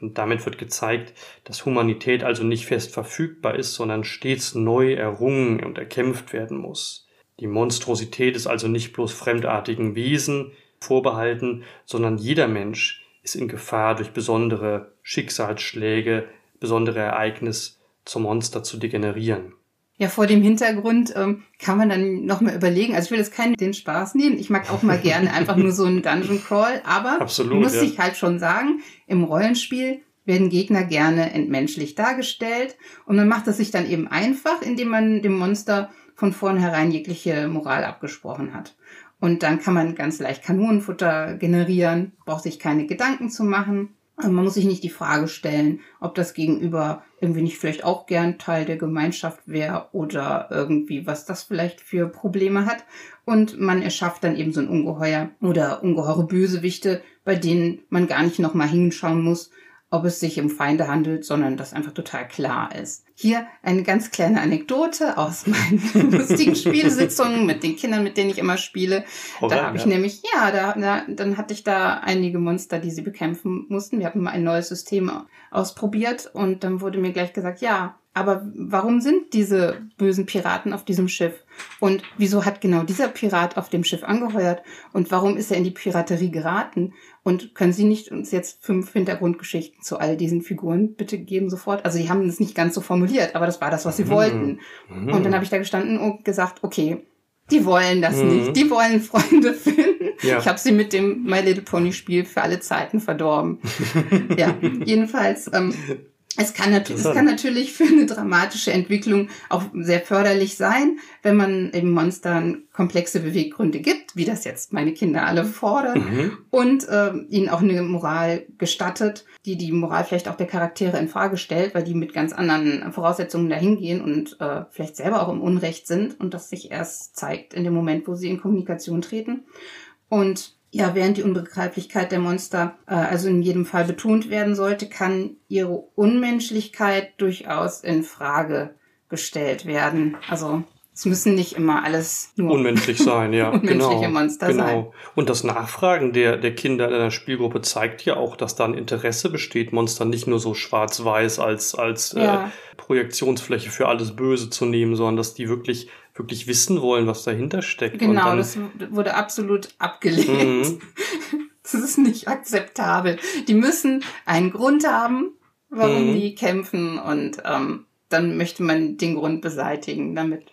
Und damit wird gezeigt, dass Humanität also nicht fest verfügbar ist, sondern stets neu errungen und erkämpft werden muss. Die Monstrosität ist also nicht bloß fremdartigen Wesen vorbehalten, sondern jeder Mensch ist in Gefahr, durch besondere Schicksalsschläge, besondere Ereignisse zum Monster zu degenerieren. Ja, vor dem Hintergrund ähm, kann man dann noch mal überlegen. Also ich will jetzt keinen den Spaß nehmen. Ich mag auch mal gerne einfach nur so einen Dungeon Crawl, aber Absolut, muss ja. ich halt schon sagen, im Rollenspiel werden Gegner gerne entmenschlich dargestellt und man macht es sich dann eben einfach, indem man dem Monster von vornherein jegliche Moral abgesprochen hat. Und dann kann man ganz leicht Kanonenfutter generieren, braucht sich keine Gedanken zu machen. Also man muss sich nicht die Frage stellen, ob das Gegenüber irgendwie nicht vielleicht auch gern Teil der Gemeinschaft wäre oder irgendwie, was das vielleicht für Probleme hat. Und man erschafft dann eben so ein Ungeheuer oder ungeheure Bösewichte, bei denen man gar nicht nochmal hinschauen muss, ob es sich um Feinde handelt, sondern das einfach total klar ist. Hier eine ganz kleine Anekdote aus meinen lustigen Spielsitzungen mit den Kindern, mit denen ich immer spiele. Oh, da habe ich nämlich, ja, da, da, dann hatte ich da einige Monster, die sie bekämpfen mussten. Wir hatten mal ein neues System ausprobiert und dann wurde mir gleich gesagt, ja, aber warum sind diese bösen Piraten auf diesem Schiff? Und wieso hat genau dieser Pirat auf dem Schiff angeheuert? Und warum ist er in die Piraterie geraten? Und können Sie nicht uns jetzt fünf Hintergrundgeschichten zu all diesen Figuren bitte geben sofort? Also die haben es nicht ganz so formuliert, aber das war das, was sie mhm. wollten. Mhm. Und dann habe ich da gestanden und gesagt, okay, die wollen das mhm. nicht. Die wollen Freunde finden. Ja. Ich habe sie mit dem My Little Pony Spiel für alle Zeiten verdorben. ja, jedenfalls ähm, es kann, natürlich, es kann natürlich für eine dramatische Entwicklung auch sehr förderlich sein, wenn man eben Monstern komplexe Beweggründe gibt, wie das jetzt meine Kinder alle fordern, mhm. und äh, ihnen auch eine Moral gestattet, die die Moral vielleicht auch der Charaktere in Frage stellt, weil die mit ganz anderen Voraussetzungen dahingehen und äh, vielleicht selber auch im Unrecht sind und das sich erst zeigt in dem Moment, wo sie in Kommunikation treten. Und ja, während die Unbegreiflichkeit der Monster äh, also in jedem Fall betont werden sollte, kann ihre Unmenschlichkeit durchaus in Frage gestellt werden. Also es müssen nicht immer alles nur unmenschlich sein, ja. unmenschliche genau, Monster genau. sein. Und das Nachfragen der, der Kinder in einer Spielgruppe zeigt ja auch, dass da ein Interesse besteht, Monster nicht nur so schwarz-weiß als, als ja. äh, Projektionsfläche für alles Böse zu nehmen, sondern dass die wirklich wirklich wissen wollen, was dahinter steckt. Genau, das wurde absolut abgelehnt. Mhm. Das ist nicht akzeptabel. Die müssen einen Grund haben, warum mhm. die kämpfen und ähm, dann möchte man den Grund beseitigen, damit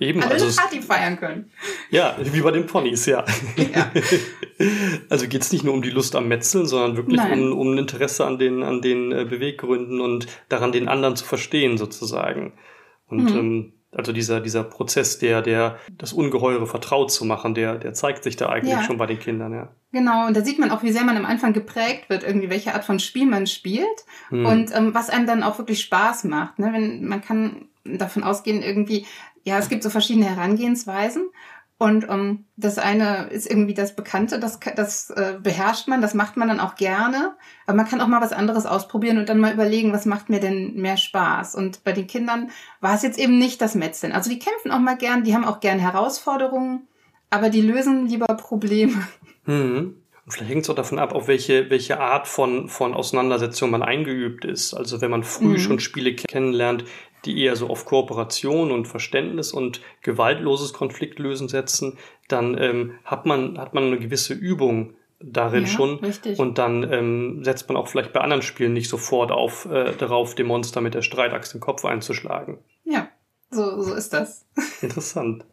Eben, alle also eine Party feiern können. Ja, wie bei den Ponys, ja. ja. also geht es nicht nur um die Lust am Metzeln, sondern wirklich um, um ein Interesse an den, an den äh, Beweggründen und daran, den anderen zu verstehen, sozusagen. Und mhm. ähm, also dieser, dieser Prozess, der, der, das Ungeheure vertraut zu machen, der, der zeigt sich da eigentlich ja. schon bei den Kindern, ja. Genau, und da sieht man auch, wie sehr man am Anfang geprägt wird, irgendwie welche Art von Spiel man spielt hm. und ähm, was einem dann auch wirklich Spaß macht. Ne? Wenn, man kann davon ausgehen, irgendwie, ja, es gibt so verschiedene Herangehensweisen und um, ähm, das eine ist irgendwie das Bekannte, das, das äh, beherrscht man, das macht man dann auch gerne. Aber man kann auch mal was anderes ausprobieren und dann mal überlegen, was macht mir denn mehr Spaß. Und bei den Kindern war es jetzt eben nicht das Metzeln. Also die kämpfen auch mal gern, die haben auch gern Herausforderungen, aber die lösen lieber Probleme. Mhm. Und vielleicht hängt es auch davon ab, auf welche, welche Art von, von Auseinandersetzung man eingeübt ist. Also wenn man früh mhm. schon Spiele kennenlernt, die eher so auf Kooperation und Verständnis und gewaltloses Konfliktlösen setzen, dann ähm, hat man hat man eine gewisse Übung darin ja, schon richtig. und dann ähm, setzt man auch vielleicht bei anderen Spielen nicht sofort auf äh, darauf, dem Monster mit der Streitachse den Kopf einzuschlagen. Ja, so, so ist das. Interessant.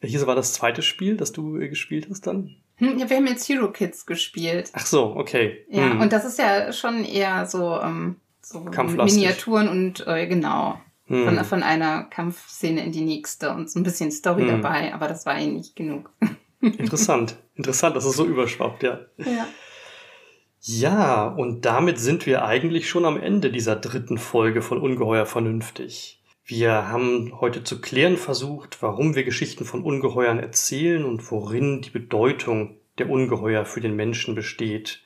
Welches war das zweite Spiel, das du äh, gespielt hast dann? Hm, ja, wir haben jetzt Hero Kids gespielt. Ach so, okay. Ja, hm. und das ist ja schon eher so ähm, so Miniaturen und äh, genau. Hm. Von, von einer Kampfszene in die nächste und so ein bisschen Story hm. dabei, aber das war eh nicht genug. Interessant. Interessant, dass es so überschwappt, ja. Ja. Ja, und damit sind wir eigentlich schon am Ende dieser dritten Folge von Ungeheuer Vernünftig. Wir haben heute zu klären versucht, warum wir Geschichten von Ungeheuern erzählen und worin die Bedeutung der Ungeheuer für den Menschen besteht.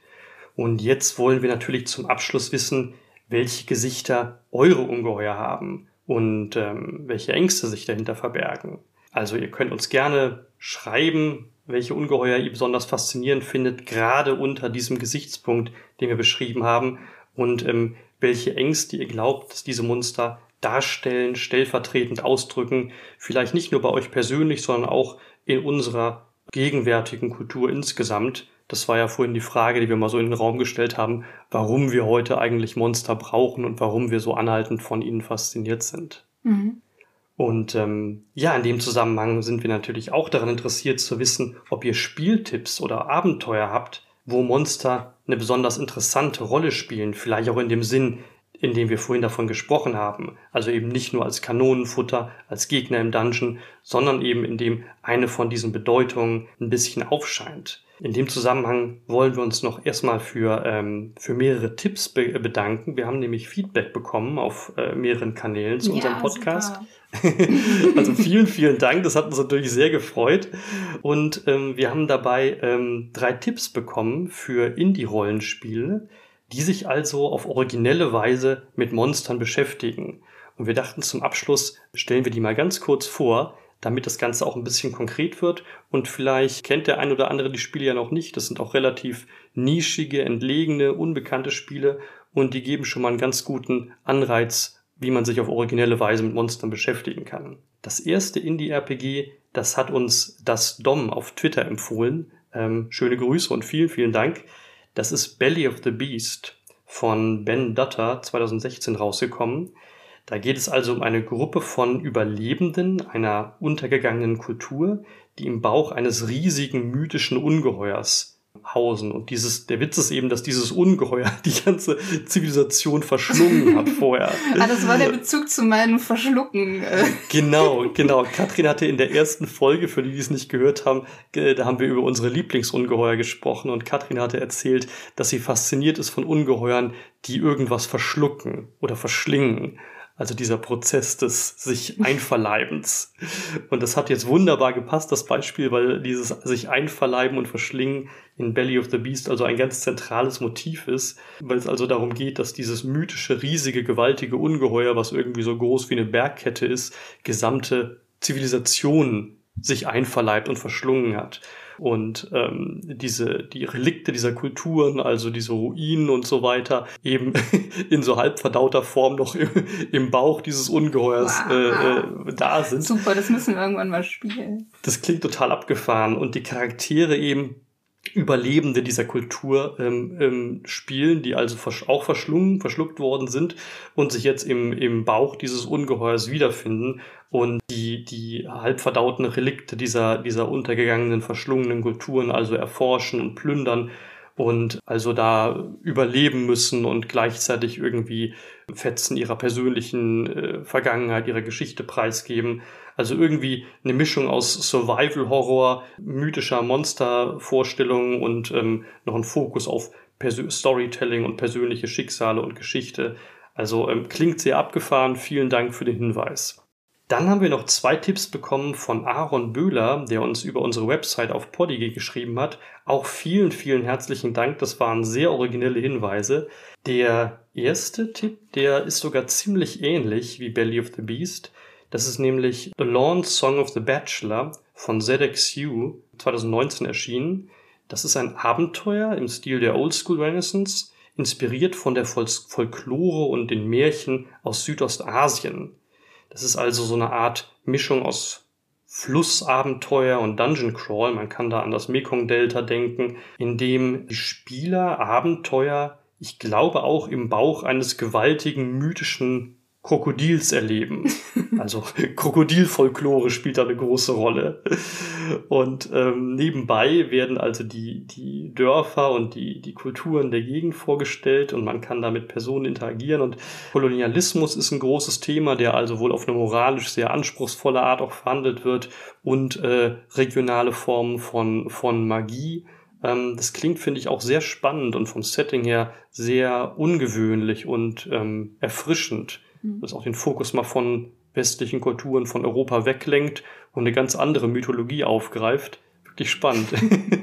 Und jetzt wollen wir natürlich zum Abschluss wissen, welche Gesichter eure Ungeheuer haben und ähm, welche Ängste sich dahinter verbergen. Also ihr könnt uns gerne schreiben, welche Ungeheuer ihr besonders faszinierend findet, gerade unter diesem Gesichtspunkt, den wir beschrieben haben, und ähm, welche Ängste ihr glaubt, dass diese Monster darstellen, stellvertretend ausdrücken, vielleicht nicht nur bei euch persönlich, sondern auch in unserer gegenwärtigen Kultur insgesamt. Das war ja vorhin die Frage, die wir mal so in den Raum gestellt haben, warum wir heute eigentlich Monster brauchen und warum wir so anhaltend von ihnen fasziniert sind. Mhm. Und ähm, ja, in dem Zusammenhang sind wir natürlich auch daran interessiert zu wissen, ob ihr Spieltipps oder Abenteuer habt, wo Monster eine besonders interessante Rolle spielen, vielleicht auch in dem Sinn, in dem wir vorhin davon gesprochen haben. Also eben nicht nur als Kanonenfutter, als Gegner im Dungeon, sondern eben in dem eine von diesen Bedeutungen ein bisschen aufscheint. In dem Zusammenhang wollen wir uns noch erstmal für, ähm, für mehrere Tipps be bedanken. Wir haben nämlich Feedback bekommen auf äh, mehreren Kanälen zu ja, unserem Podcast. also vielen, vielen Dank. Das hat uns natürlich sehr gefreut. Und ähm, wir haben dabei ähm, drei Tipps bekommen für Indie-Rollenspiele die sich also auf originelle Weise mit Monstern beschäftigen. Und wir dachten zum Abschluss, stellen wir die mal ganz kurz vor, damit das Ganze auch ein bisschen konkret wird. Und vielleicht kennt der ein oder andere die Spiele ja noch nicht. Das sind auch relativ nischige, entlegene, unbekannte Spiele und die geben schon mal einen ganz guten Anreiz, wie man sich auf originelle Weise mit Monstern beschäftigen kann. Das erste Indie-RPG, das hat uns das Dom auf Twitter empfohlen. Ähm, schöne Grüße und vielen, vielen Dank. Das ist Belly of the Beast von Ben Dutter 2016 rausgekommen. Da geht es also um eine Gruppe von Überlebenden einer untergegangenen Kultur, die im Bauch eines riesigen mythischen Ungeheuers hausen. Und dieses, der Witz ist eben, dass dieses Ungeheuer die ganze Zivilisation verschlungen hat vorher. ah, das war der Bezug zu meinem Verschlucken. genau, genau. Katrin hatte in der ersten Folge, für die, die es nicht gehört haben, da haben wir über unsere Lieblingsungeheuer gesprochen und Katrin hatte erzählt, dass sie fasziniert ist von Ungeheuern, die irgendwas verschlucken oder verschlingen. Also dieser Prozess des sich Einverleibens. Und das hat jetzt wunderbar gepasst, das Beispiel, weil dieses sich einverleiben und verschlingen in Belly of the Beast also ein ganz zentrales Motiv ist, weil es also darum geht, dass dieses mythische, riesige, gewaltige Ungeheuer, was irgendwie so groß wie eine Bergkette ist, gesamte Zivilisationen sich einverleibt und verschlungen hat und ähm, diese die Relikte dieser Kulturen, also diese Ruinen und so weiter, eben in so halb verdauter Form noch im, im Bauch dieses Ungeheuers wow. äh, äh, da sind. Super, das müssen wir irgendwann mal spielen. Das klingt total abgefahren und die Charaktere eben Überlebende dieser Kultur ähm, ähm, spielen, die also auch verschlungen, verschluckt worden sind und sich jetzt im, im Bauch dieses Ungeheuers wiederfinden und die, die halb verdauten Relikte dieser, dieser untergegangenen, verschlungenen Kulturen also erforschen und plündern und also da überleben müssen und gleichzeitig irgendwie Fetzen ihrer persönlichen äh, Vergangenheit, ihrer Geschichte preisgeben. Also irgendwie eine Mischung aus Survival-Horror, mythischer Monstervorstellungen und ähm, noch ein Fokus auf Persö Storytelling und persönliche Schicksale und Geschichte. Also ähm, klingt sehr abgefahren. Vielen Dank für den Hinweis. Dann haben wir noch zwei Tipps bekommen von Aaron Böhler, der uns über unsere Website auf Podige geschrieben hat. Auch vielen, vielen herzlichen Dank. Das waren sehr originelle Hinweise. Der erste Tipp, der ist sogar ziemlich ähnlich wie Belly of the Beast. Das ist nämlich The Lawn Song of the Bachelor von ZXU 2019 erschienen. Das ist ein Abenteuer im Stil der Old School Renaissance, inspiriert von der Folklore und den Märchen aus Südostasien. Das ist also so eine Art Mischung aus Flussabenteuer und Dungeon Crawl. Man kann da an das Mekong-Delta denken, in dem die Spieler Abenteuer, ich glaube auch im Bauch eines gewaltigen mythischen Krokodils erleben. Also Krokodilfolklore spielt da eine große Rolle. Und ähm, nebenbei werden also die, die Dörfer und die, die Kulturen der Gegend vorgestellt und man kann da mit Personen interagieren. Und Kolonialismus ist ein großes Thema, der also wohl auf eine moralisch sehr anspruchsvolle Art auch verhandelt wird und äh, regionale Formen von, von Magie ähm, das klingt, finde ich, auch sehr spannend und vom Setting her sehr ungewöhnlich und ähm, erfrischend mhm. das auch den Fokus mal von westlichen Kulturen, von Europa weglenkt und eine ganz andere Mythologie aufgreift. Wirklich spannend.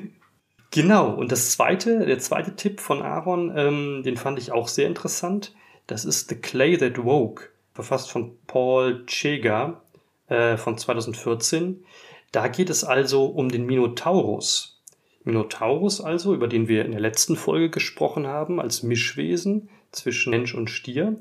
genau, und das zweite, der zweite Tipp von Aaron, ähm, den fand ich auch sehr interessant. Das ist The Clay That Woke, verfasst von Paul Chega äh, von 2014. Da geht es also um den Minotaurus. Minotaurus also, über den wir in der letzten Folge gesprochen haben, als Mischwesen zwischen Mensch und Stier.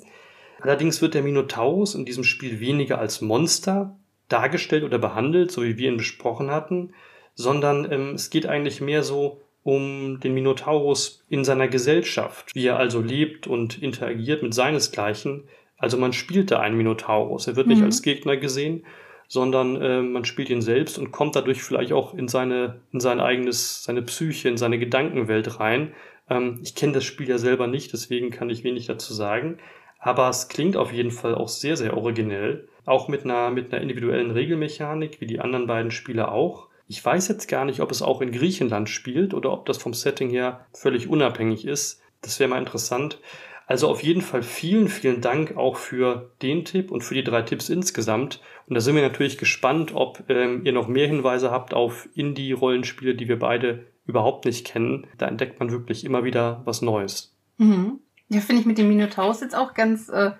Allerdings wird der Minotaurus in diesem Spiel weniger als Monster dargestellt oder behandelt, so wie wir ihn besprochen hatten, sondern ähm, es geht eigentlich mehr so um den Minotaurus in seiner Gesellschaft, wie er also lebt und interagiert mit seinesgleichen. Also man spielt da einen Minotaurus. Er wird mhm. nicht als Gegner gesehen, sondern äh, man spielt ihn selbst und kommt dadurch vielleicht auch in seine, in sein eigenes, seine Psyche, in seine Gedankenwelt rein. Ähm, ich kenne das Spiel ja selber nicht, deswegen kann ich wenig dazu sagen. Aber es klingt auf jeden Fall auch sehr, sehr originell. Auch mit einer, mit einer individuellen Regelmechanik, wie die anderen beiden Spiele auch. Ich weiß jetzt gar nicht, ob es auch in Griechenland spielt oder ob das vom Setting her völlig unabhängig ist. Das wäre mal interessant. Also auf jeden Fall vielen, vielen Dank auch für den Tipp und für die drei Tipps insgesamt. Und da sind wir natürlich gespannt, ob ähm, ihr noch mehr Hinweise habt auf Indie-Rollenspiele, die wir beide überhaupt nicht kennen. Da entdeckt man wirklich immer wieder was Neues. Mhm. Ja, finde ich mit dem Minotaurus jetzt auch ganz, äh,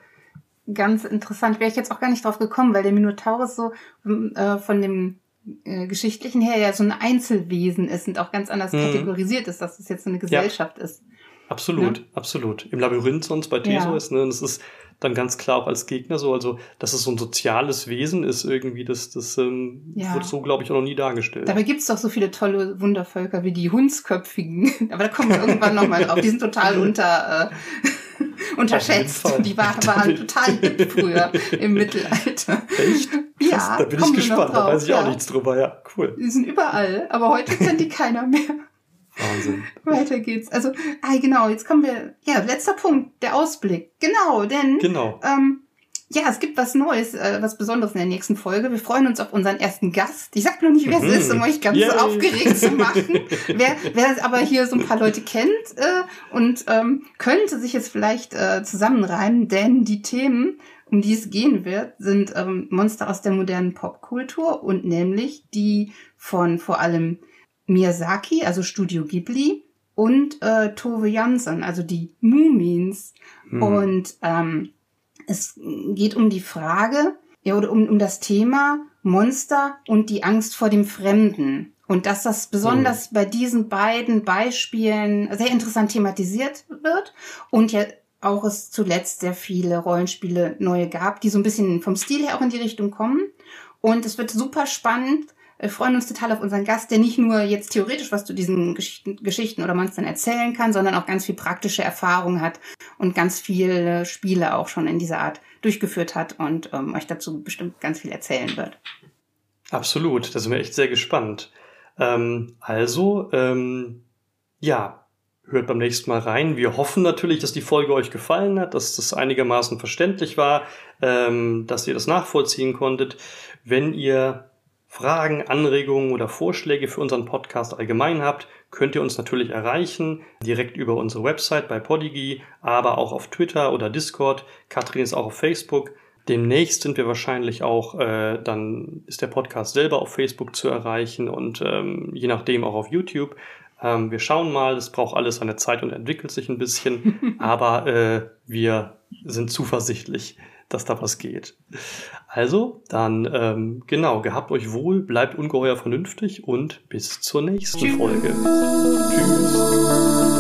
ganz interessant. Wäre ich jetzt auch gar nicht drauf gekommen, weil der Minotaurus so äh, von dem äh, geschichtlichen her ja so ein Einzelwesen ist und auch ganz anders mhm. kategorisiert ist, dass es jetzt so eine Gesellschaft ja. ist. Absolut, ja? absolut. Im Labyrinth sonst bei Theseus, ja. ne, das ist dann ganz klar auch als Gegner so, also dass es so ein soziales Wesen ist irgendwie, das, das ähm, ja. wird so, glaube ich, auch noch nie dargestellt. Dabei gibt es doch so viele tolle Wundervölker wie die Hundsköpfigen, aber da kommen wir irgendwann nochmal drauf, die sind total unter... Äh, unterschätzt. Die waren, waren total hip früher im Mittelalter. Echt? Krass, ja, da bin ich gespannt. Da weiß ich ja. auch nichts drüber. Ja, cool. Die sind überall, aber heute kennt die keiner mehr. Wahnsinn. Weiter geht's. Also, ah, genau, jetzt kommen wir, ja, letzter Punkt, der Ausblick. Genau, denn, genau. Ähm, ja, es gibt was Neues, äh, was Besonderes in der nächsten Folge. Wir freuen uns auf unseren ersten Gast. Ich sag noch nicht, wer es mhm. ist, um euch ganz Yay. aufgeregt zu machen. wer, wer aber hier so ein paar Leute kennt äh, und ähm, könnte sich jetzt vielleicht äh, zusammenreimen, denn die Themen, um die es gehen wird, sind ähm, Monster aus der modernen Popkultur und nämlich die von vor allem Miyazaki, also Studio Ghibli, und äh, Tove Jansson, also die Mumins. Hm. Und ähm, es geht um die Frage, ja, oder um, um das Thema Monster und die Angst vor dem Fremden. Und dass das besonders hm. bei diesen beiden Beispielen sehr interessant thematisiert wird und ja auch es zuletzt sehr viele Rollenspiele neue gab, die so ein bisschen vom Stil her auch in die Richtung kommen. Und es wird super spannend, wir freuen uns total auf unseren Gast, der nicht nur jetzt theoretisch was zu diesen Geschichten, Geschichten oder Monstern erzählen kann, sondern auch ganz viel praktische Erfahrung hat und ganz viele Spiele auch schon in dieser Art durchgeführt hat und ähm, euch dazu bestimmt ganz viel erzählen wird. Absolut, da sind wir echt sehr gespannt. Ähm, also, ähm, ja, hört beim nächsten Mal rein. Wir hoffen natürlich, dass die Folge euch gefallen hat, dass das einigermaßen verständlich war, ähm, dass ihr das nachvollziehen konntet. Wenn ihr Fragen, Anregungen oder Vorschläge für unseren Podcast allgemein habt, könnt ihr uns natürlich erreichen, direkt über unsere Website bei Podigy, aber auch auf Twitter oder Discord. Katrin ist auch auf Facebook. Demnächst sind wir wahrscheinlich auch, äh, dann ist der Podcast selber auf Facebook zu erreichen und ähm, je nachdem auch auf YouTube. Ähm, wir schauen mal, es braucht alles seine Zeit und entwickelt sich ein bisschen, aber äh, wir sind zuversichtlich dass da was geht. Also, dann ähm, genau, gehabt euch wohl, bleibt ungeheuer vernünftig und bis zur nächsten Folge. Tschüss.